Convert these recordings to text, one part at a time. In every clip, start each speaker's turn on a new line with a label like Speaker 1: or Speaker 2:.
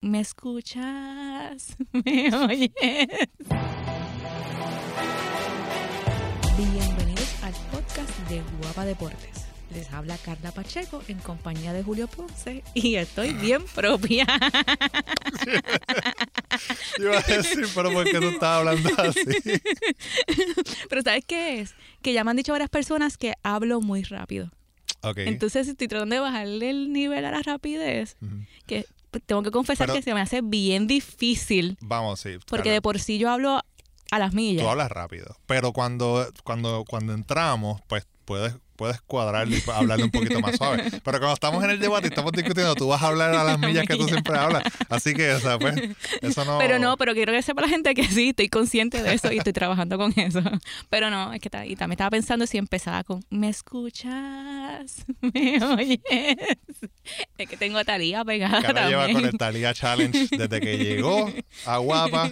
Speaker 1: ¿Me escuchas? ¿Me oyes? Bienvenidos al podcast de Guapa Deportes. Les habla Carla Pacheco en compañía de Julio Ponce y estoy bien propia.
Speaker 2: Iba a decir, pero ¿por qué tú estás hablando así?
Speaker 1: Pero ¿sabes qué es? Que ya me han dicho varias personas que hablo muy rápido.
Speaker 2: Ok.
Speaker 1: Entonces estoy tratando de bajarle el nivel a la rapidez, que tengo que confesar
Speaker 2: Pero-
Speaker 1: que se me hace bien difícil,
Speaker 2: Vamos, sí.
Speaker 1: porque de por sí yo hablo a las millas.
Speaker 2: Tú hablas rápido. Pero cuando, cuando, cuando entramos, pues puedes, puedes cuadrarle y hablarle un poquito más suave. Pero cuando estamos en el debate y estamos discutiendo, tú vas a hablar a las millas que tú siempre hablas. Así que, o sea, pues, eso no.
Speaker 1: Pero no, pero quiero que sepa la gente que sí, estoy consciente de eso y estoy trabajando con eso. Pero no, es que y también estaba pensando si empezaba con ¿me escuchas? ¿Me oyes? Es que tengo a Talía pegada
Speaker 2: Carla lleva con el Talía Challenge desde que llegó a Guapa.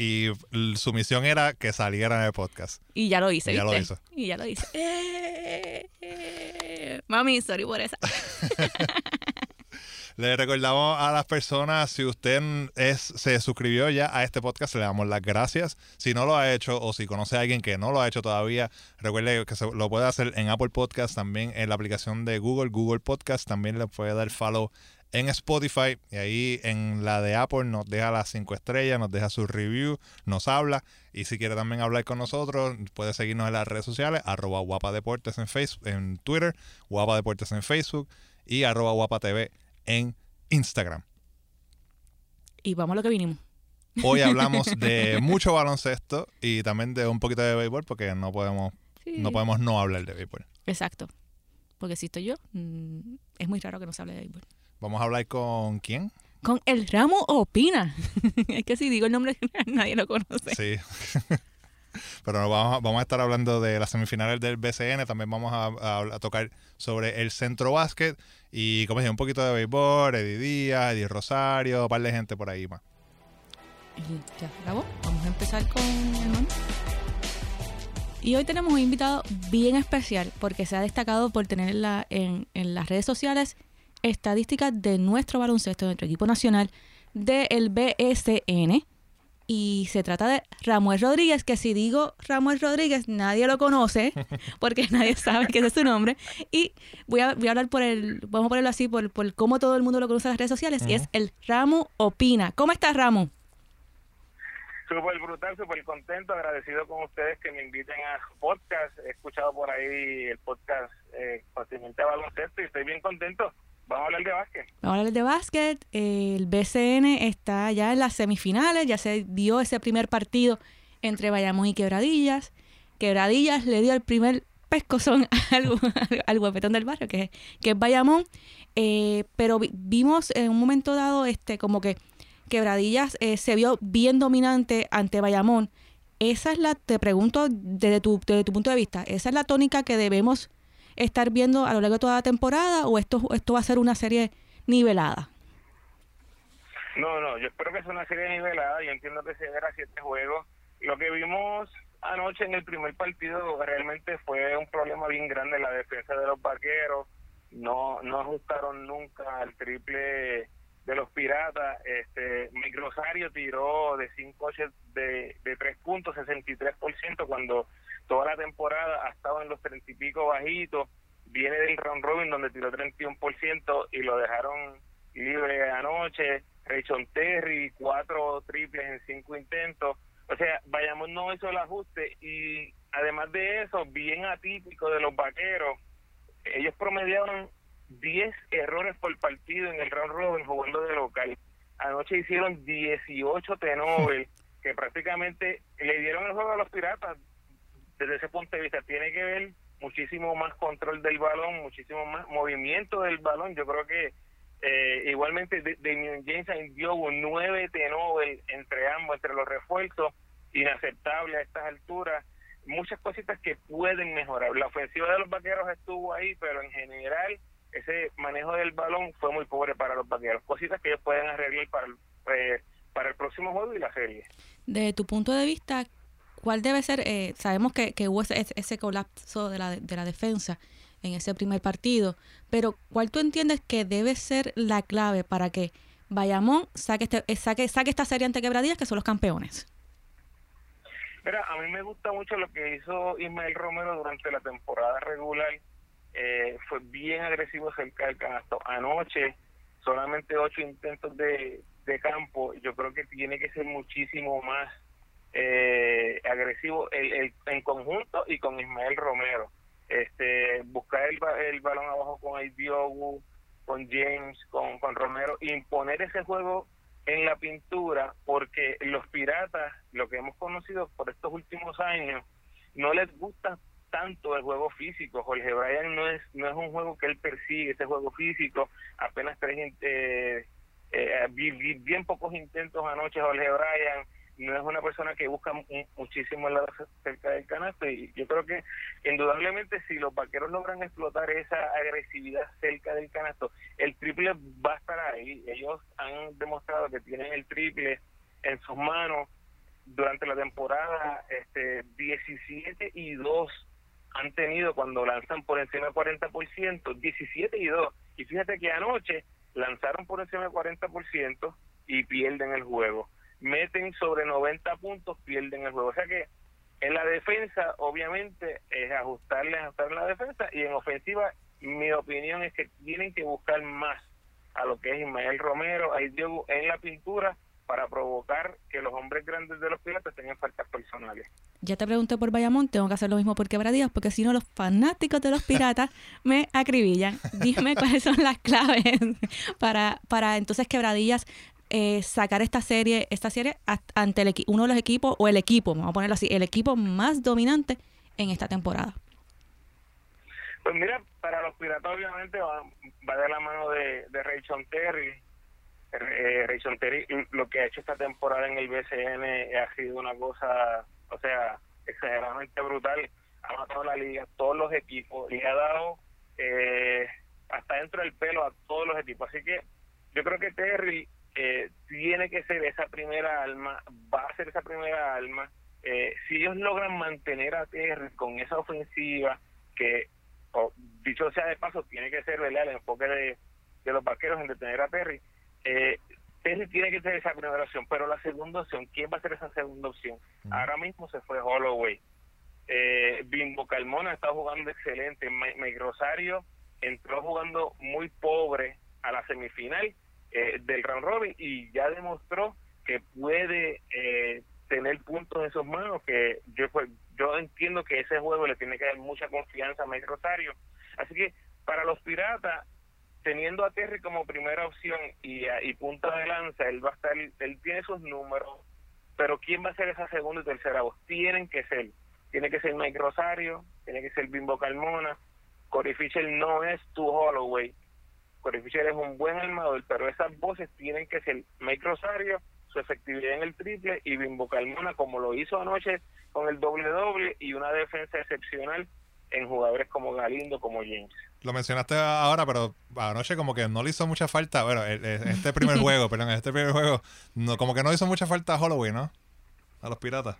Speaker 2: Y su misión era que saliera en el podcast.
Speaker 1: Y ya lo hice,
Speaker 2: Y ya lo hizo.
Speaker 1: Y ya lo hice. Eh, eh. Mami, sorry por esa.
Speaker 2: Le recordamos a las personas, si usted es, se suscribió ya a este podcast, le damos las gracias. Si no lo ha hecho o si conoce a alguien que no lo ha hecho todavía, recuerde que se- lo puede hacer en Apple Podcast, también en la aplicación de Google, Google Podcast, también le puede dar follow en Spotify y ahí en la de Apple nos deja las cinco estrellas, nos deja su review, nos habla y si quiere también hablar con nosotros puede seguirnos en las redes sociales arroba guapa deportes en Facebook, en Twitter, guapa deportes en Facebook y arroba guapa TV en Instagram.
Speaker 1: Y vamos a lo que vinimos.
Speaker 2: Hoy hablamos de mucho baloncesto y también de un poquito de béisbol porque no podemos
Speaker 1: Sí.
Speaker 2: no podemos no hablar de béisbol.
Speaker 1: Exacto. Porque si estoy yo, mm, es muy raro que no se hable de béisbol.
Speaker 2: Vamos a hablar con quién?
Speaker 1: Con el ramo opina. es que si digo el nombre, nadie lo conoce.
Speaker 2: Sí. Pero vamos a, vamos a estar hablando de las semifinales del BCN, también vamos a, a- a tocar sobre el centro básquet y como dije, un poquito de béisbol, Eddie Díaz, Eddie Rosario, un par de gente por ahí más.
Speaker 1: Y ya se acabó. Vamos a empezar con el. Y hoy tenemos un invitado bien especial porque se ha destacado por tener en, la- en, en las redes sociales estadísticas de nuestro baloncesto, de nuestro equipo nacional del BSN. Y se trata de Ramuel Rodríguez, que si digo Ramuel Rodríguez, nadie lo conoce, porque nadie sabe que ese es su nombre. Y voy a, voy a hablar por el, vamos a ponerlo así, por, por cómo todo el mundo lo conoce en las redes sociales, y es el Ramo Opina. ¿Cómo estás, Ramo?
Speaker 3: Súper brutal, súper contento, agradecido con ustedes que me inviten a su podcast. He escuchado por ahí el podcast eh, Fácilmente Baloncesto y estoy bien contento. Vamos a hablar de básquet.
Speaker 1: Vamos a hablar de básquet. El BCN está ya en las semifinales. Ya se dio ese primer partido entre Bayamón y Quebradillas. Quebradillas le dio el primer pescozón al, al guapetón del barrio, que, que es Bayamón. Eh, pero vi- vimos en un momento dado este como que Quebradillas eh, se vio bien dominante ante Bayamón. Esa es la, te pregunto desde tu, desde tu punto de vista, ¿esa es la tónica que debemos estar viendo a lo largo de toda la temporada o esto, esto va a ser una serie nivelada?
Speaker 3: No, no, yo espero que sea una serie nivelada. Yo entiendo que se verá siete juegos. Lo que vimos anoche en el primer partido realmente fue un problema bien grande la defensa de los vaqueros. No, no ajustaron nunca al triple de los piratas. Este, Mike Rosario tiró de cinco ocho de, de tres puntos, 63%, cuando toda la temporada ha estado en los treinta y pico bajitos. Viene del round robin donde tiró 31% y lo dejaron libre anoche. Rayson Terry, cuatro triples en cinco intentos. O sea, Bayamón no hizo el ajuste y además de eso, bien atípico de los vaqueros, ellos promediaron 10 errores por partido en el round robin jugando de local. Anoche hicieron 18 tenover que prácticamente le dieron el juego a los piratas. Desde ese punto de vista tiene que ver muchísimo más control del balón, muchísimo más movimiento del balón. Yo creo que eh, igualmente de- Damian James dio un 9 tenover entre ambos, entre los refuerzos, inaceptable a estas alturas. Muchas cositas que pueden mejorar. La ofensiva de los vaqueros estuvo ahí, pero en general ese manejo del balón fue muy pobre para los vaqueros. Cositas que ellos pueden arreglar para el, eh, para el próximo juego y la serie.
Speaker 1: Desde tu punto de vista, ¿cuál debe ser? eh, sabemos que, que hubo ese, ese colapso de la, de la defensa en ese primer partido, pero ¿cuál tú entiendes que debe ser la clave para que Bayamón saque, este, saque, saque esta serie ante Quebradillas, que son los campeones.
Speaker 3: Mira, a mí me gusta mucho lo que hizo Ismael Romero durante la temporada regular. Eh, fue bien agresivo cerca del canasto. Anoche, solamente ocho intentos de, de campo. Yo creo que tiene que ser muchísimo más eh, agresivo el, en conjunto y con Ismael Romero. Este, buscar el, el balón abajo con el con James, con, con Romero, imponer ese juego en la pintura, porque los piratas, lo que hemos conocido por estos últimos años, no les gusta tanto el juego físico. Jorge Bryan no es no es un juego que él persigue, ese juego físico. Apenas tres, eh, eh, bien pocos intentos anoche Jorge Bryan no es una persona que busca muchísimo el lado cerca del canasto y yo creo que indudablemente si los vaqueros logran explotar esa agresividad cerca del canasto, el triple va a estar ahí. Ellos han demostrado que tienen el triple en sus manos durante la temporada este 17 y 2 han tenido cuando lanzan por encima del 40%, 17 y 2. Y fíjate que anoche lanzaron por encima del 40% y pierden el juego meten sobre 90 puntos, pierden el juego. O sea que en la defensa, obviamente, es ajustarle, ajustarle la defensa y en ofensiva, mi opinión es que tienen que buscar más a lo que es Ismael Romero, a Diego en la pintura para provocar que los hombres grandes de los piratas tengan faltas personales.
Speaker 1: Ya te pregunté por Bayamón, tengo que hacer lo mismo por Quebradillas, porque si no los fanáticos de los piratas me acribillan. Dime cuáles son las claves para, para entonces Quebradillas eh, sacar esta serie, esta serie ante el, uno de los equipos, o el equipo, vamos a ponerlo así, el equipo más dominante en esta temporada?
Speaker 3: Pues mira, para los piratas obviamente va, de la mano de, de Rayson Terry. Eh, Rayson Terry lo que ha hecho esta temporada en el BCN ha sido una cosa, o sea, exageradamente brutal. Ha matado la liga, todos los equipos, y ha dado eh, hasta dentro del pelo a todos los equipos. Así que yo creo que Terry eh, tiene que ser esa primera alma, va a ser esa primera alma. Eh, si ellos logran mantener a Terry con esa ofensiva, que dicho sea de paso, tiene que ser el enfoque de, los vaqueros en detener a Terry. Eh, Terry tiene que ser esa primera opción, pero la segunda opción, ¿quién va a ser esa segunda opción? Ahora mismo se fue Holloway. Eh, Bimbo Calmona está jugando excelente. Mike Rosario entró jugando muy pobre a la semifinal eh, del round robin y ya demostró que puede eh, tener puntos en sus manos que yo pues, yo entiendo que ese juego le tiene que dar mucha confianza a Mike Rosario así que para los piratas teniendo a Terry como primera opción y, y punta de lanza él va a estar él tiene sus números pero quién va a ser esa segunda y tercera voz tienen que ser tiene que ser Mike Rosario tiene que ser Bimbo Carmona Corey Fisher no es tu Holloway Corey Fisher es un buen armador, pero esas voces tienen que ser Mike Rosario, su efectividad en el triple y Bimbo Carmona, como lo hizo anoche con el doble doble y una defensa excepcional en jugadores como Galindo, como James.
Speaker 2: Lo mencionaste ahora, pero anoche como que no le hizo mucha falta, bueno, este primer juego, perdón, este primer juego, no, como que no hizo mucha falta a Holloway, ¿no? A los piratas.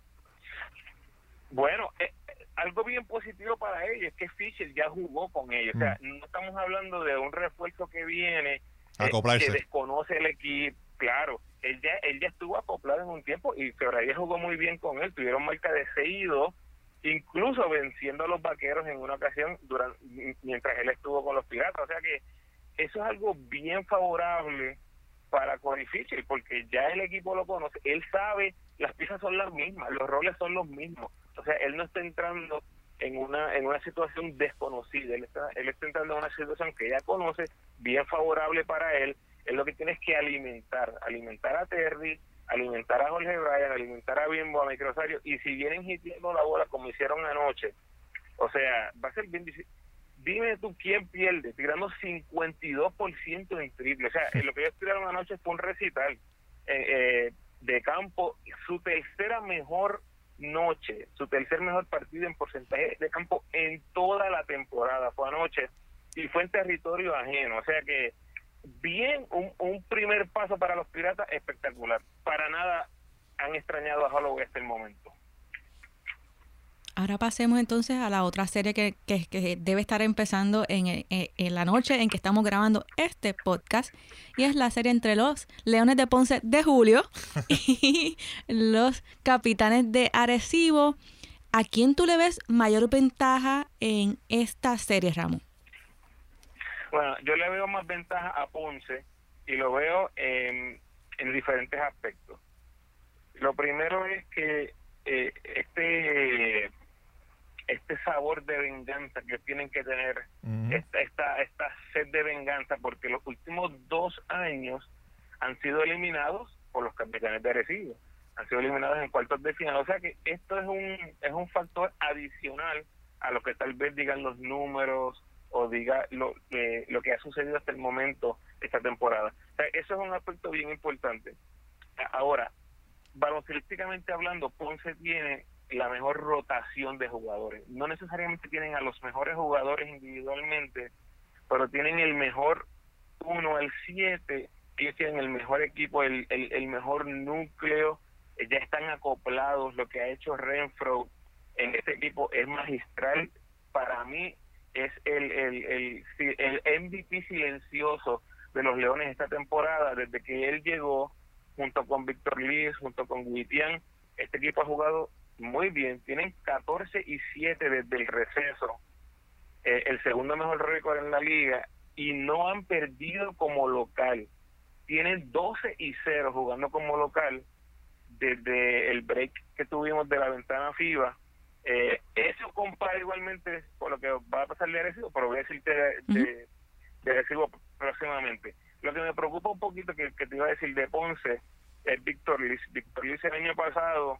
Speaker 3: Bueno, eh, algo bien positivo para ellos es que Fisher ya jugó con ellos. O sea, mm. no estamos hablando de un refuerzo que viene, eh, que desconoce el equipo. Claro, él ya, él ya estuvo acoplado en un tiempo y Quebradilla jugó muy bien con él. Tuvieron marca de 6 incluso venciendo a los vaqueros en una ocasión durante, mientras él estuvo con los piratas. O sea que eso es algo bien favorable para Corey Fisher porque ya el equipo lo conoce. Él sabe, las piezas son las mismas, los roles son los mismos o sea, él no está entrando en una en una situación desconocida, él está, él está entrando en una situación que ya conoce, bien favorable para él, él lo que tiene es que alimentar, alimentar a Terry, alimentar a Jorge Bryan, alimentar a Bimbo, a Microsario, y si vienen hitiendo la bola como hicieron anoche, o sea, va a ser bien difícil. Dime tú quién pierde, tirando 52% en triple. O sea, lo que ellos tiraron anoche fue un recital eh, eh, de campo, su tercera mejor noche, su tercer mejor partido en porcentaje de campo en toda la temporada, fue anoche, y fue en territorio ajeno, o sea que bien, un, un primer paso para los piratas espectacular, para nada han extrañado a Holloway hasta el momento.
Speaker 1: Ahora pasemos entonces a la otra serie que, que- que debe estar empezando en, en- en la noche en que estamos grabando este podcast. Y es la serie entre los Leones de Ponce de Julio y los Capitanes de Arecibo. ¿A quién tú le ves mayor ventaja en esta serie, Ramón?
Speaker 3: Bueno, yo le veo más ventaja a Ponce y lo veo en, en diferentes aspectos. Lo primero es que eh, este este sabor de venganza que tienen que tener esta, esta esta sed de venganza porque los últimos dos años han sido eliminados por los capitanes de Arecibo. Han sido eliminados en cuartos de final. O sea que esto es un es un factor adicional a lo que tal vez digan los números o diga lo lo que ha sucedido hasta el momento esta temporada. Eso es un aspecto bien importante. Ahora baloncelísticamente hablando Ponce tiene la mejor rotación de jugadores. No necesariamente tienen a los mejores jugadores individualmente, pero tienen el mejor 1 al 7, ellos tienen el mejor equipo, el, el, el mejor núcleo, eh, ya están acoplados, lo que ha hecho Renfro en este equipo es magistral, para mí es el, el, el, el MVP silencioso de los Leones esta temporada, desde que él llegó, junto con Víctor Liz, junto con Guitián, este equipo ha jugado muy bien, tienen 14 y 7 desde el receso, eh, el segundo mejor récord en la liga, y no han perdido como local. Tienen 12 y 0 jugando como local desde el break que tuvimos de la ventana FIBA. Eh, eso compara igualmente con lo que va a pasar de Arecibo, pero voy a decirte de, de, de Arecibo próximamente. Lo que me preocupa un poquito, que, que te iba a decir de Ponce, es Víctor Liz. Víctor Liz el año pasado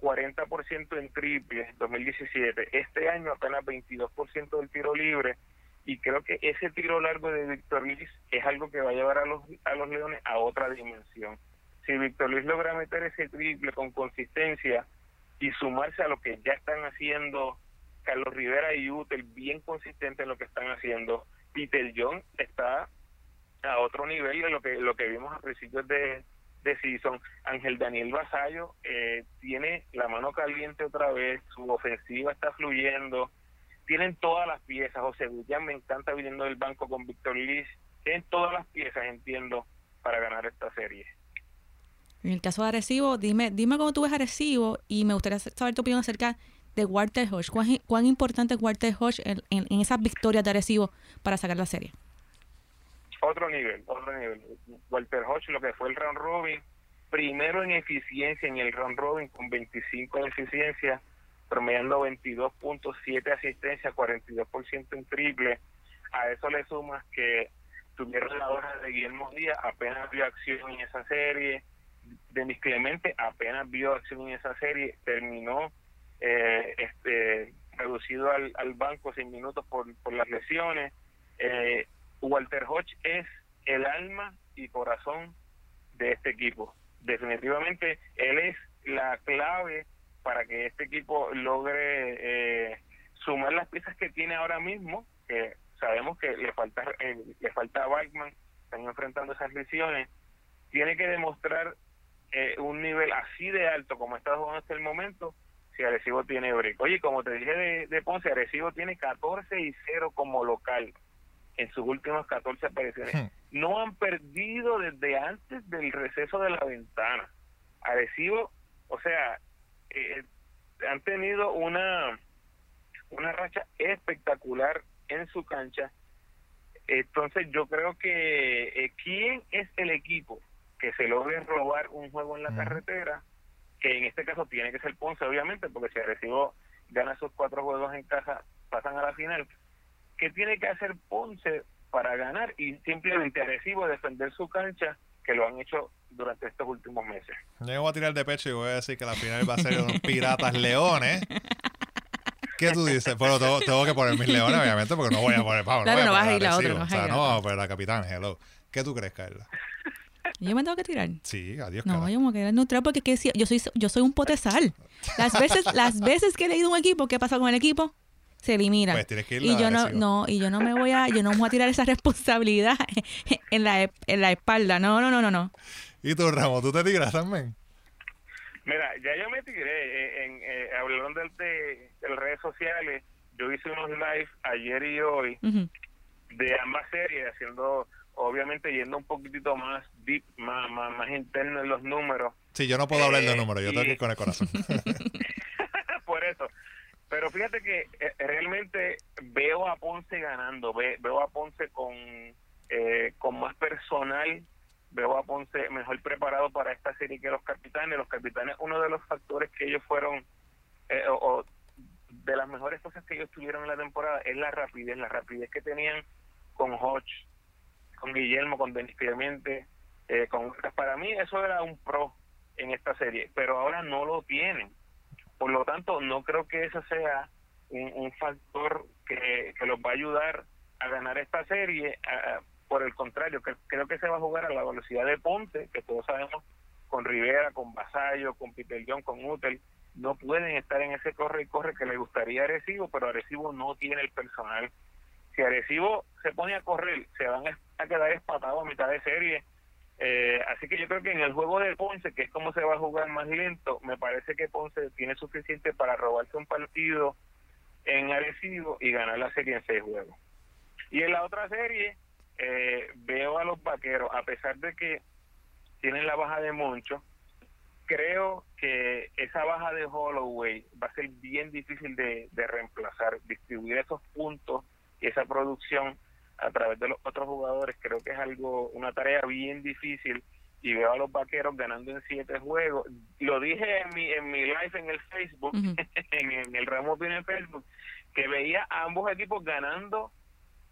Speaker 3: 40% en triple 2017. Este año apenas 22% del tiro libre y creo que ese tiro largo de Víctor Liz es algo que va a llevar a los a los Leones a otra dimensión. Si Víctor Liz logra meter ese triple con consistencia y sumarse a lo que ya están haciendo Carlos Rivera y Utel, bien consistente en lo que están haciendo. Peter John está a otro nivel de lo que lo que vimos a principios de, de season. Ángel Daniel Basayo eh, tiene la mano caliente otra vez, su ofensiva está fluyendo, tienen todas las piezas. José Villan me encanta viniendo del banco con Víctor Liz, tienen todas las piezas, entiendo, para ganar esta serie.
Speaker 1: En el caso de Arecibo, dime, dime cómo tú ves Arecibo y me gustaría saber tu opinión acerca de Walter Hodge. ¿Cuán, cuán importante es Walter Hodge en, esas victorias de Arecibo para sacar la serie?
Speaker 3: Otro nivel, otro nivel. Walter Hodge, lo que fue el round robin, primero en eficiencia en el round robin con 25 de eficiencia, promediando 22.7 asistencia, 42% en triple. A eso le sumas que tuvieron la hora de Guillermo Díaz, apenas vio acción en esa serie. Denis Clemente apenas vio acción en esa serie, terminó eh, este reducido al, al banco sin minutos por, por las lesiones. Eh, Walter Hodge es el alma y corazón de este equipo. Definitivamente él es la clave para que este equipo logre eh, sumar las piezas que tiene ahora mismo, que sabemos que le falta eh, le falta a Bachman, están enfrentando esas lesiones, tiene que demostrar eh, un nivel así de alto como está jugando hasta el momento, si Arecibo tiene break. Oye, como te dije de, de Ponce, Arecibo tiene 14 y 0 como local en sus últimas 14 apariciones.
Speaker 2: Hmm.
Speaker 3: No han perdido desde antes del receso de la ventana. Arecibo, o sea, eh, han tenido una una racha espectacular en su cancha. Entonces yo creo que eh, quién es el equipo que se logre robar un juego en la carretera, que en este caso tiene que ser Ponce, obviamente, porque si Arecibo gana sus cuatro juegos en casa, pasan a la final. ¿Qué tiene que hacer Ponce para ganar? Y simplemente Arecibo defender su cancha, que lo han hecho durante estos últimos meses.
Speaker 2: Yo voy a tirar de pecho y voy a decir que la final va a ser un Piratas Leones. ¿Qué tú dices? Bueno, tengo, tengo que poner mis leones, obviamente, porque no voy a poner Pablo.
Speaker 1: Claro,
Speaker 2: voy
Speaker 1: no
Speaker 2: a
Speaker 1: vas a
Speaker 2: poner
Speaker 1: ir a otro,
Speaker 2: Arecibo.
Speaker 1: no
Speaker 2: O
Speaker 1: vas a
Speaker 2: sea,
Speaker 1: ir a
Speaker 2: no, pero la capitán, hello. ¿Qué tú crees, Carla?
Speaker 1: Yo me tengo que tirar.
Speaker 2: Sí, adiós,
Speaker 1: No,
Speaker 2: cara.
Speaker 1: yo me voy a quedar neutral porque ¿qué decía? yo soy yo soy un potesal. Las veces las veces que he leído un equipo, ¿qué pasa con el equipo? Se elimina.
Speaker 2: Pues tienes que ir
Speaker 1: y yo no, no, y yo no me voy a, yo no me voy a tirar esa responsabilidad en la, en la espalda. No, no, no, no, no.
Speaker 2: ¿Y tú, Ramos, tú te tiras también?
Speaker 3: Mira, ya yo me tiré en, eh, hablando de, de, redes sociales. Yo hice unos live ayer y hoy de ambas series, haciendo, obviamente yendo un poquitito más deep, más, más, interno en los números.
Speaker 2: Sí, yo no puedo hablar de eh, números, yo tengo que ir con el corazón.
Speaker 3: Por eso. Pero fíjate que eh, realmente veo a Ponce ganando, veo a Ponce con, con más personal veo a Ponce mejor preparado para esta serie que los capitanes. Los capitanes, uno de los factores que ellos fueron, eh, o, de las mejores cosas que ellos tuvieron en la temporada, es la rapidez, la rapidez que tenían con Hodge, con Guillermo, con Denis Clemente, eh, con para mí eso era un pro en esta serie, pero ahora no lo tienen. Por lo tanto, no creo que eso sea un, factor que, los va a ayudar a ganar esta serie. A, por el contrario, creo que se va a jugar a la velocidad de Ponte, que todos sabemos con Rivera, con Basayo, con Peter con Utel, no pueden estar en ese corre y corre que le gustaría Arecibo, pero Arecibo no tiene el personal. Si Arecibo se pone a correr, se van a quedar espatados a mitad de serie. Eh, así que yo creo que en el juego de Ponce, que es como se va a jugar más lento, me parece que Ponce tiene suficiente para robarse un partido en Arecibo y ganar la serie en seis juegos. Y en la otra serie, eh, veo a los vaqueros, a pesar de que tienen la baja de Moncho, creo que esa baja de Holloway va a ser bien difícil de, reemplazar, distribuir esos puntos y esa producción a través de los otros jugadores, creo que es algo, una tarea bien difícil y veo a los vaqueros ganando en siete juegos. Lo dije en mi, en mi live en el Facebook, en, el ramo en Facebook, que veía a ambos equipos ganando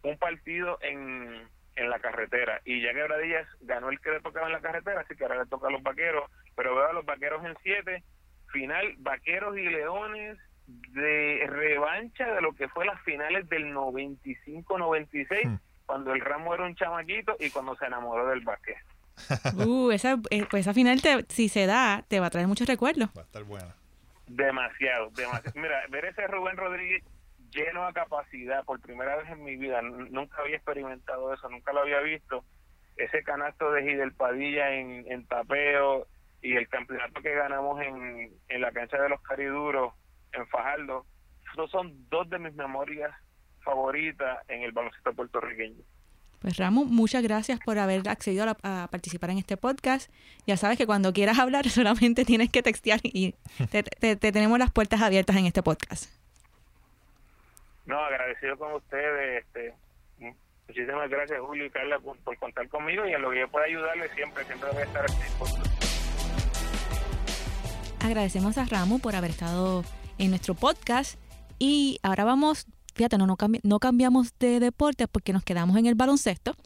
Speaker 3: un partido en, en la carretera. Y ya Quebradillas ganó el que le tocaba en la carretera, así que ahora le toca a los vaqueros. Pero veo a los vaqueros en siete. Final, vaqueros y leones de revancha de lo que fue las finales del 95-96, hmm. cuando el Ramo era un chamaquito y cuando se enamoró del básquet.
Speaker 1: uh, esa, eh, pues esa final, te, si se da, te va a traer muchos recuerdos.
Speaker 2: Va a estar buena.
Speaker 3: Demasiado, demasiado. Mira, ver ese Rubén Rodríguez lleno a capacidad por primera vez en mi vida. Nunca había experimentado eso, nunca lo había visto. Ese canasto de Gidel Padilla en, en tapeo y el campeonato que ganamos en, en la cancha de los Cariduros en Fajardo, esos son dos de mis memorias favoritas en el baloncesto puertorriqueño.
Speaker 1: Pues Ramos, muchas gracias por haber accedido a, participar en este podcast. Ya sabes que cuando quieras hablar solamente tienes que textear y te tenemos las puertas abiertas en este podcast.
Speaker 3: No, agradecido con ustedes. Este, muchísimas gracias, Julio y Carla, por, contar conmigo y en lo que yo pueda ayudarle siempre, siempre voy a estar aquí.
Speaker 1: Agradecemos a Ramo por haber estado en nuestro podcast y ahora vamos, fíjate, no, no, no cambiamos de deporte porque nos quedamos en el baloncesto.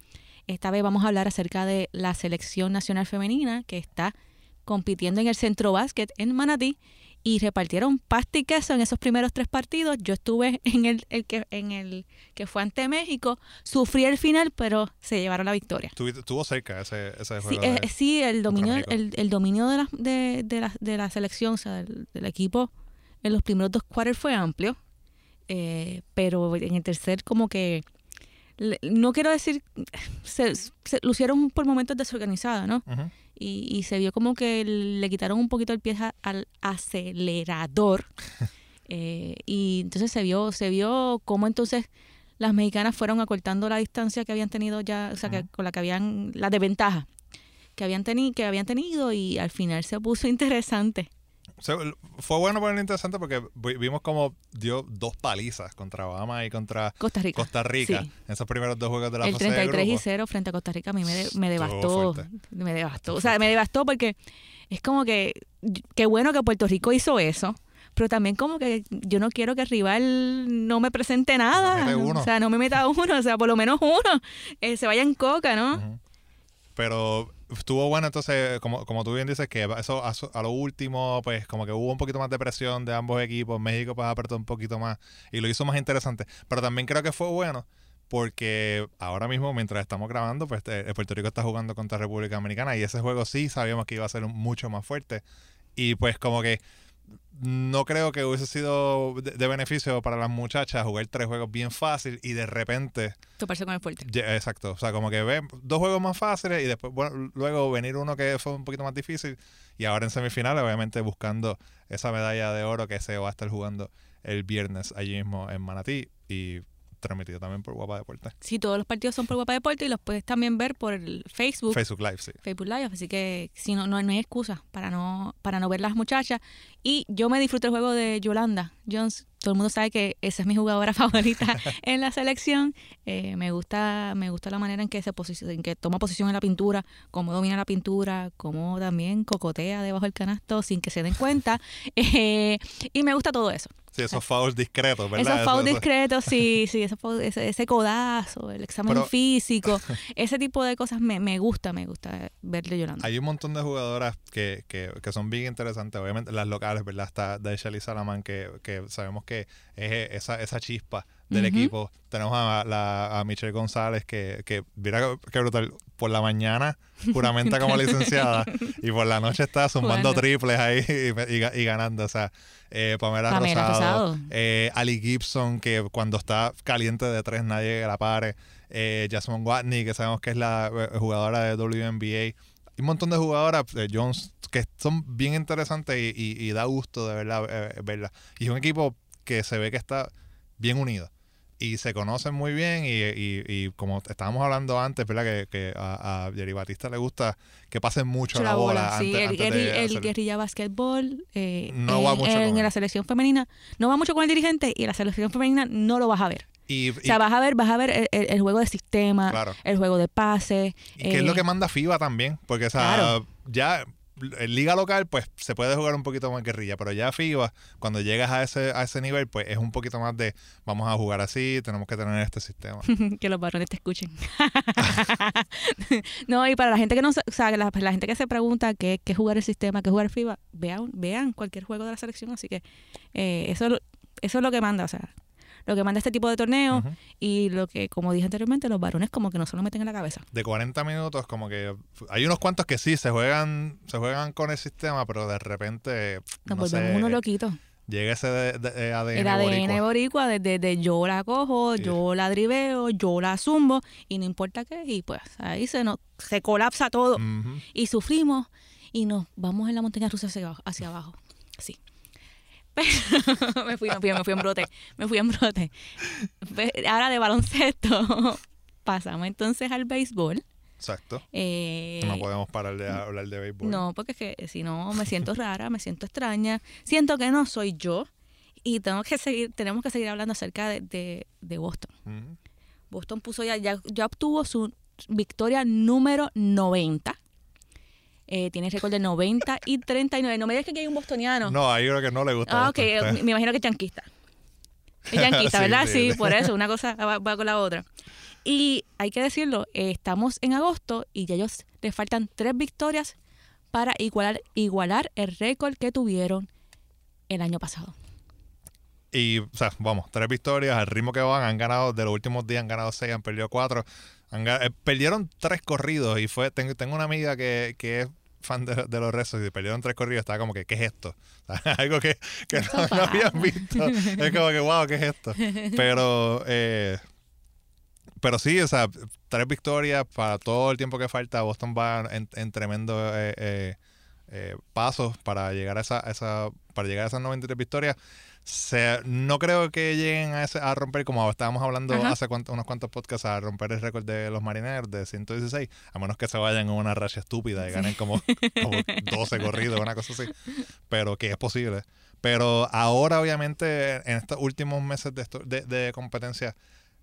Speaker 1: Esta vez vamos a hablar acerca de la selección nacional femenina que está compitiendo en el centro básquet en Manatí y repartieron pasta y queso en esos primeros tres partidos. Yo estuve en el, que en el que fue ante México, sufrí el final, pero se llevaron la victoria.
Speaker 2: Estuvo cerca ese, ese juego.
Speaker 1: Sí, eh, sí el dominio, el, el, dominio de la, de, de, la, de la selección, o sea, del, equipo en los primeros dos quarters fue amplio, eh, pero en el tercer como que no quiero decir, se, se lucieron por momentos desorganizados, ¿no? y, se vio como que le quitaron un poquito el pie al acelerador. Eh, y entonces se vio, se vio cómo entonces las mexicanas fueron acortando la distancia que habían tenido ya, o sea, que, con la que habían, la desventaja que habían, tenido que habían tenido y al final se puso interesante
Speaker 2: fue bueno ponerlo interesante porque vimos como dio dos palizas contra Obama y contra
Speaker 1: Costa Rica,
Speaker 2: Costa Rica en esos primeros dos juegos de la
Speaker 1: El 33 y 0 frente a Costa Rica a mí me, me devastó. Me devastó. O sea, me devastó porque es como que qué bueno que Puerto Rico hizo eso. Pero también como que yo no quiero que el rival no me presente nada. o sea, no me meta uno. O sea, por lo menos uno. Eh, se vaya en coca, ¿no?
Speaker 2: Pero estuvo bueno entonces, como, como tú bien dices, que eso a, lo último, pues como que hubo un poquito más de presión de ambos equipos. México pues apretó un poquito más y lo hizo más interesante. Pero también creo que fue bueno porque ahora mismo, mientras estamos grabando, pues eh, Puerto Rico está jugando contra República Dominicana y ese juego sí sabíamos que iba a ser mucho más fuerte. Y pues como que no creo que hubiese sido de, de beneficio para las muchachas jugar tres juegos bien fácil y de repente
Speaker 1: Toparse con el fuerte.
Speaker 2: Ya, Exacto. O sea, como que ven dos juegos más fáciles y después, bueno, luego venir uno que fue un poquito más difícil. Y ahora en semifinales, obviamente, buscando esa medalla de oro que se va a estar jugando el viernes allí mismo en Manatí y transmitido también por Guapa Deportes.
Speaker 1: Sí, todos los partidos son por Guapa Deporte y los puedes también ver por el Facebook.
Speaker 2: Facebook Live, sí.
Speaker 1: Facebook Live, así que si no, no, no hay excusa para no, para no ver las muchachas. Y yo me disfruto el juego de Yolanda Jones. Todo el mundo sabe que esa es mi jugadora favorita en la selección. Eh, me gusta, me gusta la manera en que se en que toma posición en la pintura, cómo domina la pintura, cómo también cocotea debajo del canasto sin que se den cuenta. Eh, y me gusta todo eso.
Speaker 2: Sí, esos fouls discretos, ¿verdad?
Speaker 1: Esos fouls discretos, sí, sí, esos fouls- ese, ese codazo, el examen
Speaker 2: Pero-
Speaker 1: físico, ese tipo de cosas me, me gusta, me gusta verle Yolanda.
Speaker 2: Hay un montón de jugadoras que, que, que son bien interesantes. Obviamente las locales, ¿verdad? Está Daishali Salaman, que, que sabemos que es esa, esa chispa del equipo. Tenemos a, la, a Michelle González, que, que mira qué- brutal. Por la mañana juramenta como licenciada y por la noche está zumbando
Speaker 1: Jugando.
Speaker 2: triples ahí y, y ga- y ganando. O sea, eh, Pamela,
Speaker 1: Pamela
Speaker 2: Rosado,
Speaker 1: Rosado.
Speaker 2: eh, Ali Gibson, que cuando está caliente de tres nadie la pare. Eh, Jasmine Watney, que sabemos que es la eh, jugadora de WNBA. Un montón de jugadoras, eh, Jones, que son bien interesantes y, y- y da gusto de verdad eh, verlas. Y es un equipo que se ve que está bien unido. Y se conocen muy bien y, como estábamos hablando antes, ¿verdad? Que, que a, a Jerry Batista le gusta que pasen mucho la, bola,
Speaker 1: sí,
Speaker 2: antes,
Speaker 1: el,
Speaker 2: antes de
Speaker 1: el guerrilla basquetbol eh,
Speaker 2: No
Speaker 1: en,
Speaker 2: va mucho
Speaker 1: en la selección femenina no va mucho con el dirigente y en la selección femenina no lo vas a ver.
Speaker 2: Y,
Speaker 1: O sea, vas a ver, vas a ver el, el- el juego de sistema,
Speaker 2: Claro.
Speaker 1: el juego de pase.
Speaker 2: Y que es lo
Speaker 1: eh,
Speaker 2: que manda FIBA también, porque o sea,
Speaker 1: Claro.
Speaker 2: ya en liga local pues se puede jugar un poquito más guerrilla, pero ya FIBA cuando llegas a ese a ese nivel pues es un poquito más de vamos a jugar así, tenemos que tener este sistema.
Speaker 1: que los varones te escuchen. no, y para la gente que no o sea, la, la gente que se pregunta qué qué jugar el sistema, qué jugar FIBA, vean, vean cualquier juego de la selección, así que eh, eso, eso es lo que manda, o sea, lo que manda este tipo de torneos
Speaker 2: Ujú.
Speaker 1: y lo que, como dije anteriormente, los varones como que no se lo meten en la cabeza.
Speaker 2: De 40 minutos como que hay unos cuantos que sí se juegan se juegan con el sistema, pero de repente
Speaker 1: Nos
Speaker 2: no
Speaker 1: volvemos
Speaker 2: sé,
Speaker 1: unos loquitos.
Speaker 2: llega ese de, de- de ADN,
Speaker 1: El ADN
Speaker 2: boricua.
Speaker 1: boricua, desde de, yo la cojo,
Speaker 2: Sí.
Speaker 1: yo la driveo, yo la zumbo y no importa qué, y pues ahí se nos se colapsa todo. Y sufrimos y nos vamos en la montaña rusa hacia abajo. Hacia abajo. Pero me fui, me fui, me fui en brote. Me fui en brote. Pe- Ahora de baloncesto pasamos entonces al béisbol.
Speaker 2: Exacto.
Speaker 1: Eh,
Speaker 2: No podemos parar de hablar de béisbol.
Speaker 1: no, porque es que si no me siento rara, me siento extraña, siento que no soy yo y tengo que seguir, tenemos que seguir hablando acerca de, de- de Boston. Boston puso ya, ya, ya obtuvo su victoria número 90. Eh, tiene récord de 90 y 39. No me digas que aquí hay un bostoniano.
Speaker 2: No, ahí creo que no le gusta.
Speaker 1: ah, ok, me, me imagino que es yanquista. Es yanquista,
Speaker 2: Sí,
Speaker 1: ¿verdad?
Speaker 2: sí.
Speaker 1: Sí, por eso, una cosa va, va con la otra. Y hay que decirlo, eh, estamos en agosto y ya ellos les faltan tres victorias para igualar, igualar el récord que tuvieron el año pasado.
Speaker 2: Y, o sea, vamos, tres victorias al ritmo que van. Han ganado, de los últimos días han ganado seis, han perdido cuatro. Eh, perdieron tres corridos y fue, tengo, tengo una amiga que, que es fan de, de los rezos y perdieron tres corridos. Estaba como que, ¿qué es esto? Algo que, no, no habían visto. Es como que, wow, ¿qué es esto? Pero, eh, pero sí, o sea, tres victorias para todo el tiempo que falta. Boston va en, en tremendo eh, eh, eh, pasos para llegar a esa, a esa para llegar a esas 93 victorias. Se- no creo que lleguen a, ese- a romper, como estábamos hablando
Speaker 1: Ajá.
Speaker 2: hace cuanto- unos cuantos podcasts, a romper el récord de los marineros de 116, a menos que se vayan en una racha estúpida y ganen como, como 12 corridos, una cosa así. Pero que es posible. Pero ahora, obviamente, en estos últimos meses de, esto- de, de competencia,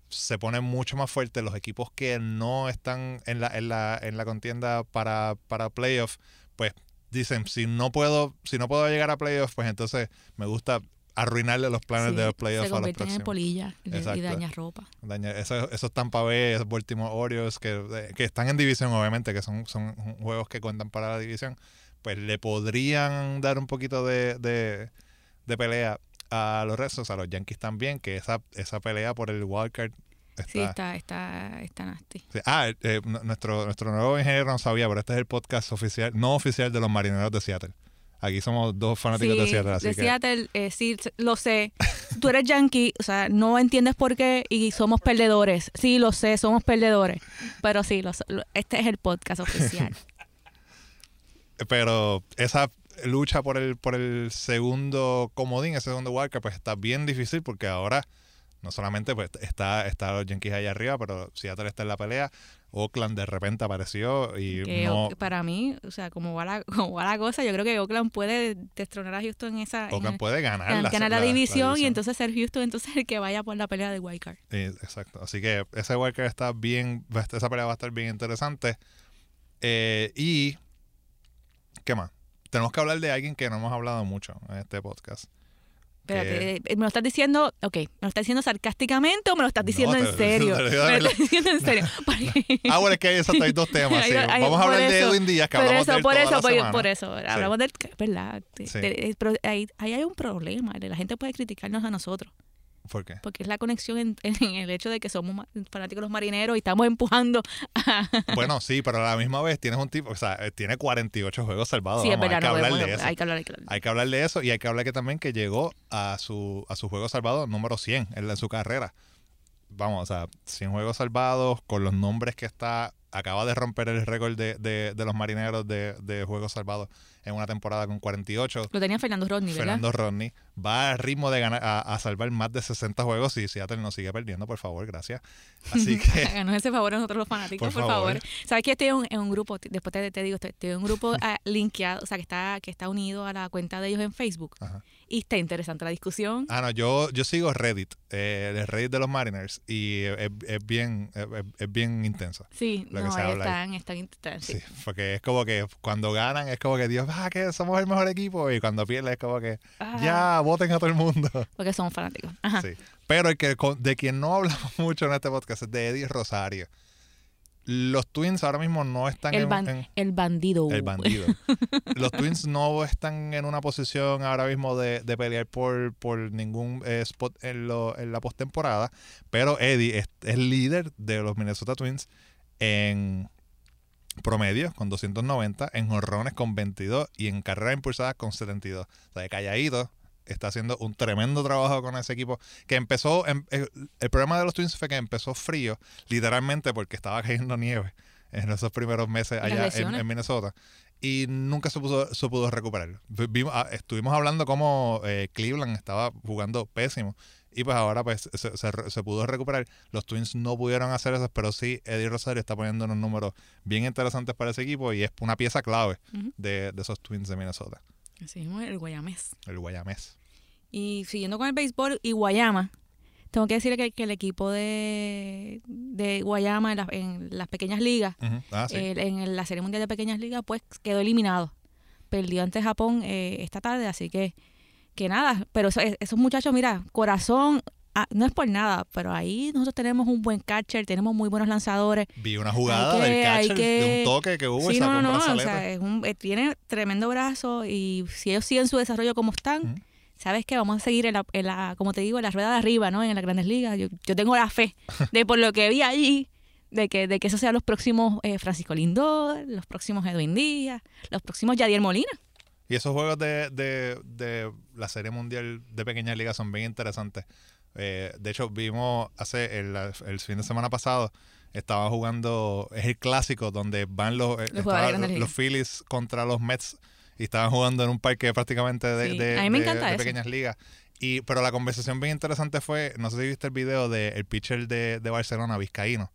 Speaker 2: se pone mucho más fuerte los equipos que no están en la, en la, en la contienda para, para playoff, pues dicen, si no puedo, si no puedo llegar a playoff, pues entonces me gusta arruinarle los planes
Speaker 1: Sí,
Speaker 2: de los playoffs a los
Speaker 1: convierten en
Speaker 2: próximos.
Speaker 1: polilla y, daña ropa.
Speaker 2: Dañar- esos, esos Tampa Bay, esos Baltimore Orioles que, que están en división, obviamente, que son, son juegos que cuentan para la división, pues le podrían dar un poquito de, de, de pelea a los restos, a los Yankees también, que esa, esa pelea por el wildcard está,
Speaker 1: Sí, está, está, está nasty.
Speaker 2: Sí. Ah, eh, eh, nuestro, nuestro nuevo ingeniero no sabía, pero este es el podcast oficial, no oficial de los marineros de Seattle. Aquí somos dos fanáticos de Seattle, así
Speaker 1: de
Speaker 2: que
Speaker 1: Seattle, eh, sí, lo sé. Tú eres yankee, o sea, no entiendes por qué y somos perdedores. Sí, lo sé, somos perdedores. Pero sí, lo- lo- este es el podcast oficial.
Speaker 2: pero esa lucha por el por el segundo comodín, ese segundo wildcard, pues está bien difícil porque ahora no solamente pues está está los Yankees allá arriba, pero Seattle está en la pelea. Oakland de repente apareció y
Speaker 1: que
Speaker 2: no
Speaker 1: para mí, o sea, como va, la, como va la cosa, yo creo que Oakland puede destronar a Houston en esa...
Speaker 2: Oakland puede ganar,
Speaker 1: ganar,
Speaker 2: la,
Speaker 1: ganar la,
Speaker 2: la- la
Speaker 1: división, y entonces ser Houston entonces el que vaya por la pelea de Wild Card.
Speaker 2: Sí, exacto. Así que ese wildcard está bien, esa pelea va a estar bien interesante. Eh, y, ¿qué más? Tenemos que hablar de alguien que no hemos hablado mucho en este podcast.
Speaker 1: Espérate, eh, ¿me lo estás diciendo, ok, me lo estás diciendo sarcásticamente o me lo estás diciendo
Speaker 2: No,
Speaker 1: en
Speaker 2: te-
Speaker 1: serio?
Speaker 2: te
Speaker 1: Me lo estás diciendo en serio.
Speaker 2: Ah, bueno, es que hay, exacto, hay dos temas. Sí.
Speaker 1: hay-
Speaker 2: Vamos a hablar de
Speaker 1: eso,
Speaker 2: Edwin Díaz, que
Speaker 1: por
Speaker 2: hablamos
Speaker 1: eso,
Speaker 2: de él
Speaker 1: por
Speaker 2: toda
Speaker 1: eso,
Speaker 2: la
Speaker 1: por,
Speaker 2: semana.
Speaker 1: por eso. Hablamos del, es verdad.
Speaker 2: Sí.
Speaker 1: te- pero ahí, ahí hay un problema. La gente puede criticarnos a nosotros.
Speaker 2: ¿Por qué?
Speaker 1: Porque es la conexión en, en el hecho de que somos fanáticos de los marineros y estamos empujando a...
Speaker 2: Bueno, sí, pero a la misma vez tienes un tipo, o sea, eh, tiene 48 juegos salvados.
Speaker 1: Sí, es
Speaker 2: vamos,
Speaker 1: verdad,
Speaker 2: hay que
Speaker 1: no,
Speaker 2: hablar de eso.
Speaker 1: hay que hablar, que hablar.
Speaker 2: Hay que hablar de eso y hay que hablar que también que llegó a su, a su juego salvado número 100 en, la- su carrera. Vamos, o sea, 100 juegos salvados con los nombres que está. Acaba de romper el récord de, de, de los marineros de, de juegos salvados en una temporada con 48.
Speaker 1: Lo tenía Fernando Rodney, ¿verdad?
Speaker 2: Fernando Rodney va al ritmo de ganar, a, a salvar más de 60 juegos y Seattle no sigue perdiendo, por favor, gracias. Así que
Speaker 1: Háganos ese favor a nosotros los fanáticos,
Speaker 2: Por
Speaker 1: por, favor.
Speaker 2: favor.
Speaker 1: ¿Sabes que estoy en un, en un grupo? Después te, te digo, estoy, estoy en un grupo ah, linkeado, o sea, que está, que está unido a la cuenta de ellos en Facebook.
Speaker 2: Ajá.
Speaker 1: Y está interesante la discusión.
Speaker 2: Ah, no, yo, yo sigo Reddit, eh, el Reddit de los Mariners, y es, es bien, es, es bien intenso.
Speaker 1: Sí,
Speaker 2: lo que se habla ahí.
Speaker 1: están, están interesantes.
Speaker 2: Sí, porque es como que cuando ganan es como que Dios, ah, que somos el mejor equipo, y cuando pierden es como que ya voten a todo el mundo.
Speaker 1: Porque somos fanáticos. Ajá.
Speaker 2: Sí. Pero el que, de quien no hablamos mucho en este podcast es de Eddie Rosario. Los Twins ahora mismo no están
Speaker 1: El,
Speaker 2: en-
Speaker 1: el bandido.
Speaker 2: el bandido. Los Twins no están en una posición ahora mismo de, de pelear por, por ningún eh, spot en, lo- en la postemporada, pero Eddie es, es líder de los Minnesota Twins en promedio con 290, en jonrones con 22 y en carreras impulsadas con 72. O sea, de calladito está haciendo un tremendo trabajo con ese equipo que empezó, en- el, el problema de los Twins fue que empezó frío, literalmente porque estaba cayendo nieve en esos primeros meses allá en, Minnesota y nunca se pudo, se pudo recuperar. Vimos- ah, estuvimos hablando como eh, Cleveland estaba jugando pésimo y pues ahora pues se, se re- se pudo recuperar. Los Twins no pudieron hacer eso, pero sí Eddie Rosario está poniendo unos números bien interesantes para ese equipo y es una pieza clave de, de esos Twins de Minnesota,
Speaker 1: Así mismo, el Guayamés.
Speaker 2: el Guayamés.
Speaker 1: Y siguiendo con el béisbol y Guayama, tengo que decir que, que el equipo de, de Guayama en, la- en las pequeñas ligas.
Speaker 2: Ah, sí.
Speaker 1: el- en la Serie Mundial de Pequeñas Ligas, pues quedó eliminado. Perdió ante Japón eh, esta tarde, así que, que nada. Pero eso- esos muchachos, mira, corazón, ah, no es por nada, pero ahí nosotros tenemos un buen catcher, tenemos muy buenos lanzadores.
Speaker 2: Vi una jugada
Speaker 1: que-
Speaker 2: del catcher,
Speaker 1: que-
Speaker 2: de un toque que hubo y
Speaker 1: Sí, no, no, no, o sea, es un- eh, tiene tremendo brazo y si ellos siguen su desarrollo como están, sabes que vamos a seguir en la, en la, como te digo, en la rueda de arriba, ¿no? En las grandes ligas. Yo, yo tengo la fe de por lo que vi allí, de que, de que esos sean los próximos eh, Francisco Lindor, los próximos Edwin Díaz, los próximos Yadier Molina.
Speaker 2: Y esos juegos de, de, de la Serie Mundial de Pequeñas Ligas son bien interesantes. Eh, de hecho, vimos hace el, el fin de semana pasado, estaban jugando, es el clásico donde van los, eh,
Speaker 1: Los.
Speaker 2: Phillies contra los Mets y estaban jugando en un parque prácticamente de,
Speaker 1: Sí,
Speaker 2: de-. Pequeñas Ligas. Y, pero la conversación bien interesante fue, no sé si viste el video del pitcher de, de Barcelona, Vizcaíno,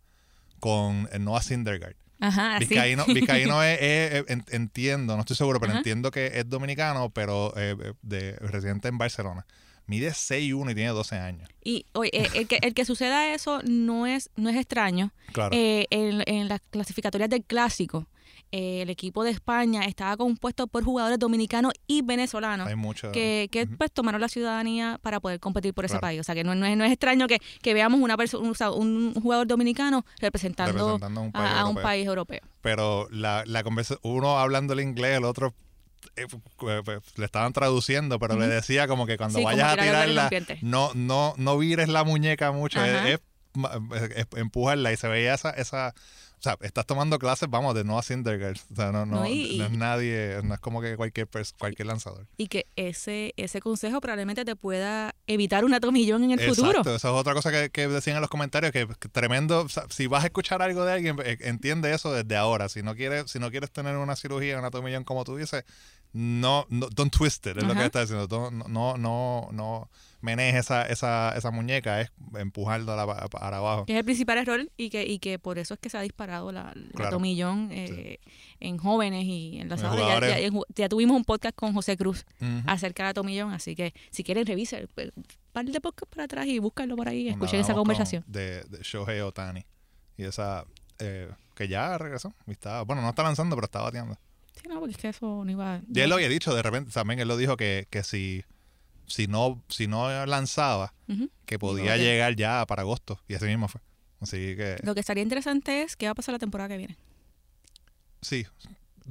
Speaker 2: con el Noah Syndergaard.
Speaker 1: Ajá, así.
Speaker 2: Vizcaíno, Vizcaíno es, es- es- en- entiendo, no estoy seguro, pero
Speaker 1: Ajá.
Speaker 2: entiendo que es dominicano, pero eh, eh, de residente en Barcelona. Mide 6'1 y tiene 12 años.
Speaker 1: Y oye, eh, el, que, el que suceda eso no es, no es extraño.
Speaker 2: Claro.
Speaker 1: Eh, en, en las clasificatorias del clásico, eh, el equipo de España estaba compuesto por jugadores dominicanos y venezolanos.
Speaker 2: Hay mucho.
Speaker 1: que, que
Speaker 2: Ujú.
Speaker 1: pues tomaron la ciudadanía para poder competir por ese
Speaker 2: Claro.
Speaker 1: país. O sea que no, no es, no es extraño que, que veamos una persona, un, o sea, un jugador dominicano representando,
Speaker 2: representando a un país
Speaker 1: a, a un
Speaker 2: europeo.
Speaker 1: país europeo.
Speaker 2: Pero la, la conversa, uno hablando el inglés, el otro eh, eh, pues, le estaban traduciendo, pero le decía como que cuando
Speaker 1: Sí,
Speaker 2: vayas a tirarla, no, no, no vires la muñeca mucho, es, es- es empujarla y se veía esa, esa sea, estás tomando clases, vamos, de Noah Syndergaard. O sea, no, no,
Speaker 1: No, y-
Speaker 2: no es nadie, no es como que cualquier, cualquier lanzador.
Speaker 1: Y que ese, ese consejo probablemente te pueda evitar una tomillón en el
Speaker 2: Exacto,
Speaker 1: futuro.
Speaker 2: esa es otra cosa que, que decían en los comentarios, que, que tremendo, o sea, si vas a escuchar algo de alguien, eh, entiende eso desde ahora. Si no quieres, si no quieres tener una cirugía, una tomillón como tú dices, no, no don't twist it, es lo que está diciendo. Don't- No, no, no, menejes esa, esa, esa muñeca, es empujarla para, para abajo.
Speaker 1: Es el principal error y que, y que por eso es que se ha disparado la, la
Speaker 2: Claro.
Speaker 1: tomillón eh, en jóvenes y en las
Speaker 2: En
Speaker 1: ya, tuvimos un podcast con José Cruz acerca de la tomillón, así que si quieren revisen un par de podcast para atrás y búscalo por ahí, escuchen esa conversación.
Speaker 2: con- de, de Shohei Otani. Y esa, eh, que ya regresó. está- bueno, no está lanzando, pero está bateando.
Speaker 1: Sí, no, porque es que eso no iba
Speaker 2: Y él lo había dicho, de repente también él lo dijo que, que si, si, no, si no lanzaba, que podía llegar ya para agosto. Y así mismo fue. Así que
Speaker 1: Lo que estaría interesante es qué va a pasar la temporada que viene.
Speaker 2: sí,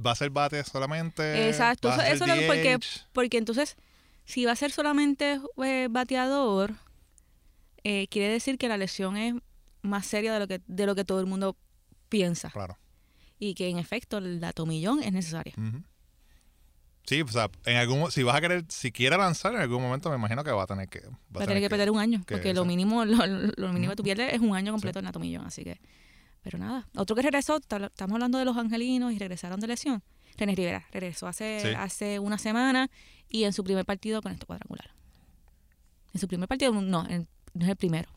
Speaker 2: va a ser bate solamente.
Speaker 1: Exacto,
Speaker 2: va a
Speaker 1: eso-
Speaker 2: ser
Speaker 1: eso es lo- porque-. Porque entonces, si va a ser solamente eh, bateador, eh, quiere decir que la lesión es más seria de lo que, de lo que todo el mundo piensa.
Speaker 2: Claro.
Speaker 1: Y que en efecto la tomillón es necesaria.
Speaker 2: Sí, o sea, en algún si vas a querer, si quiere lanzar en algún momento, me imagino que va a tener que.
Speaker 1: Va a tener que perder un año,
Speaker 2: que
Speaker 1: porque lo mínimo, lo, lo mínimo que tú pierdes es un año completo en la tomillón, así que... Pero nada, otro que regresó, ta- estamos hablando de los angelinos y regresaron de lesión. René Rivera regresó hace,
Speaker 2: Sí.
Speaker 1: hace una semana y en su primer partido con este cuadrangular. En su primer partido, no, en- no es el primero.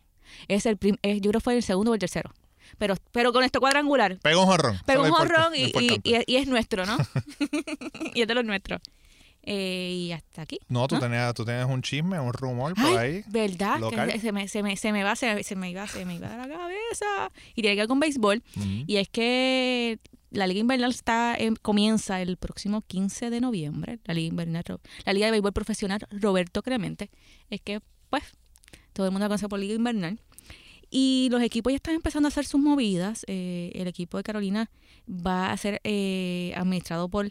Speaker 1: Es el prim- es- yo creo que fue el segundo o el tercero. Pero, pero con este cuadrangular.
Speaker 2: Pega un jorrón. Eso
Speaker 1: un jorrón y, y- es nuestro, ¿no? y es de los nuestros. Eh, y hasta aquí.
Speaker 2: No, tú,
Speaker 1: ¿no?
Speaker 2: tenías, tú tienes un chisme, un rumor por ahí.
Speaker 1: ¿Verdad? Que se, me, se, me, se me va, se, se me iba, se me iba la cabeza. Y tiene que ver con béisbol. Y es que la Liga Invernal está comienza el próximo 15 de noviembre. La Liga Invernal, la Liga de Béisbol Profesional Roberto Clemente. Es que, pues, todo el mundo conoce por Liga Invernal. Y los equipos ya están empezando a hacer sus movidas. Eh, el equipo de Carolina va a ser eh, administrado por...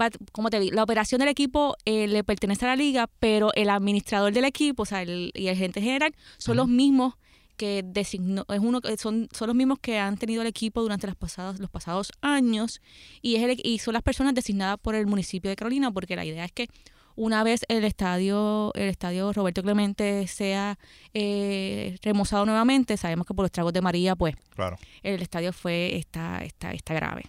Speaker 1: va- como te vi, la operación del equipo eh, le pertenece a la liga, pero el administrador del equipo, o sea, el, y el gerente general, son los mismos que designó, es uno que son, son los mismos que han tenido el equipo durante las pasadas, los pasados años y, es el- y son las personas designadas por el municipio de Carolina, porque la idea es que una vez el estadio, el estadio Roberto Clemente sea eh, remozado nuevamente, sabemos que por los tragos de María, pues
Speaker 2: Claro.
Speaker 1: el estadio fue está, está, está grave.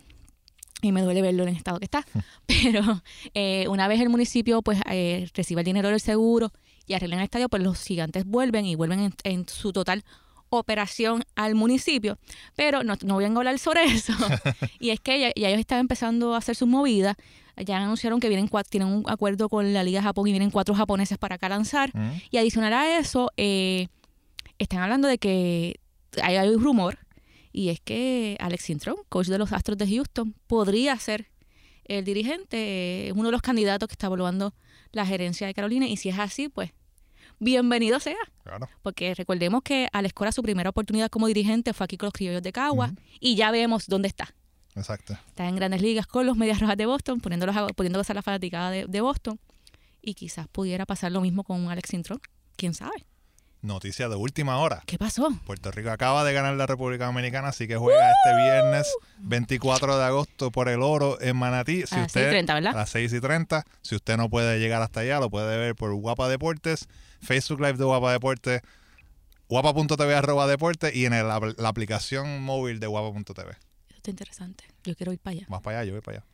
Speaker 1: Y me duele verlo en el estado que está. Pero eh, una vez el municipio pues eh, reciba el dinero del seguro y arreglen el estadio, pues los gigantes vuelven y vuelven en, en su total operación al municipio. Pero no, no voy a hablar sobre eso. y es que ya, ya ellos están empezando a hacer sus movidas. Ya anunciaron que vienen tienen un acuerdo con la Liga de Japón y vienen cuatro japoneses para acá lanzar.
Speaker 2: Ujú.
Speaker 1: Y adicional a eso, eh, están hablando de que hay, hay un rumor y es que Alex Intron, coach de los Astros de Houston, podría ser el dirigente, eh, uno de los candidatos que está evaluando la gerencia de Carolina. Y si es así, pues bienvenido sea.
Speaker 2: Claro.
Speaker 1: Porque recordemos que Alex Cora, su primera oportunidad como dirigente fue aquí con los criollos de Cagua y ya vemos dónde está.
Speaker 2: Exacto.
Speaker 1: Está en grandes ligas con los Medias Rojas de Boston, poniéndolos a, poniendo a la fanaticada de, de Boston. Y quizás pudiera pasar lo mismo con Alex Intron. ¿Quién sabe?
Speaker 2: Noticia de última hora.
Speaker 1: ¿Qué pasó?
Speaker 2: Puerto Rico acaba de ganar la República Dominicana, así que juega este viernes 24 de agosto por el oro en Manatí. Si
Speaker 1: A las
Speaker 2: usted,
Speaker 1: 6:30, ¿verdad?
Speaker 2: A las 6 y 30. Si usted no puede llegar hasta allá, lo puede ver por Guapa Deportes, Facebook Live de Guapa Deportes, guapa.tv arroba deportes y en el- la, la aplicación móvil de guapa.tv.
Speaker 1: Está interesante. Yo quiero ir para allá.
Speaker 2: Más para allá, yo voy para allá.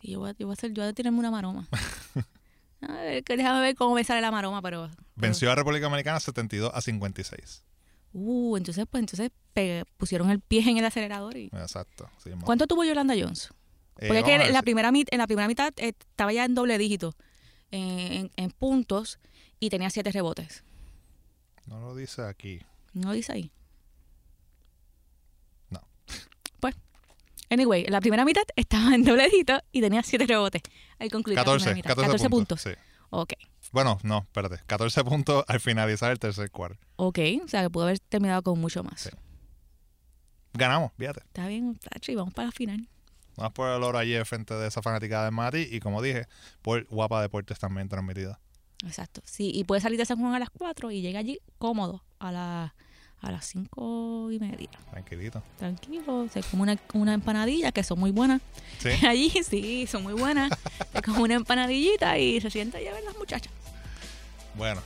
Speaker 1: Sí, yo voy a, yo voy a hacer, yo voy a tirarme una maroma. A ver, déjame ver cómo me sale la maroma, pero... pero-
Speaker 2: Venció a República Dominicana 72 a 56.
Speaker 1: Uh, entonces, pues entonces pusieron el pie en el acelerador y...
Speaker 2: Exacto. sí.
Speaker 1: ¿Cuánto tuvo Yolanda Jones?
Speaker 2: Eh,
Speaker 1: Porque es que en la,
Speaker 2: si-
Speaker 1: primera, en la primera mitad eh, estaba ya en doble dígito eh, en, en puntos y tenía siete rebotes.
Speaker 2: No lo dice aquí.
Speaker 1: ¿No dice ahí?
Speaker 2: No.
Speaker 1: Pues, anyway, la primera mitad estaba en doble dígito y tenía siete rebotes. Al concluir la
Speaker 2: 14,
Speaker 1: primera mitad.
Speaker 2: 14,
Speaker 1: 14
Speaker 2: puntos.
Speaker 1: puntos.
Speaker 2: Sí.
Speaker 1: Ok.
Speaker 2: Bueno, no, espérate. 14 puntos al finalizar el tercer cuarto.
Speaker 1: Ok, o sea que pudo haber terminado con mucho más.
Speaker 2: Sí. Ganamos, fíjate.
Speaker 1: Está bien, tacho, y vamos para la final.
Speaker 2: Vamos por el oro ayer frente de esa fanaticada de Mati y como dije, por Guapa Deportes también transmitida.
Speaker 1: Exacto. Sí, y puede salir de San Juan a las 4 y llega allí cómodo a la, a las cinco y media.
Speaker 2: Tranquilito.
Speaker 1: Tranquilo, se come una, una empanadilla que son muy buenas.
Speaker 2: Sí.
Speaker 1: Allí sí, son muy buenas. se come una empanadillita y se sienta a ver las muchachas.
Speaker 2: Bueno,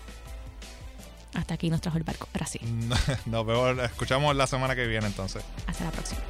Speaker 1: Hasta aquí nos trajo el barco. Ahora sí,
Speaker 2: nos vemos, escuchamos la semana que viene entonces.
Speaker 1: hasta la próxima.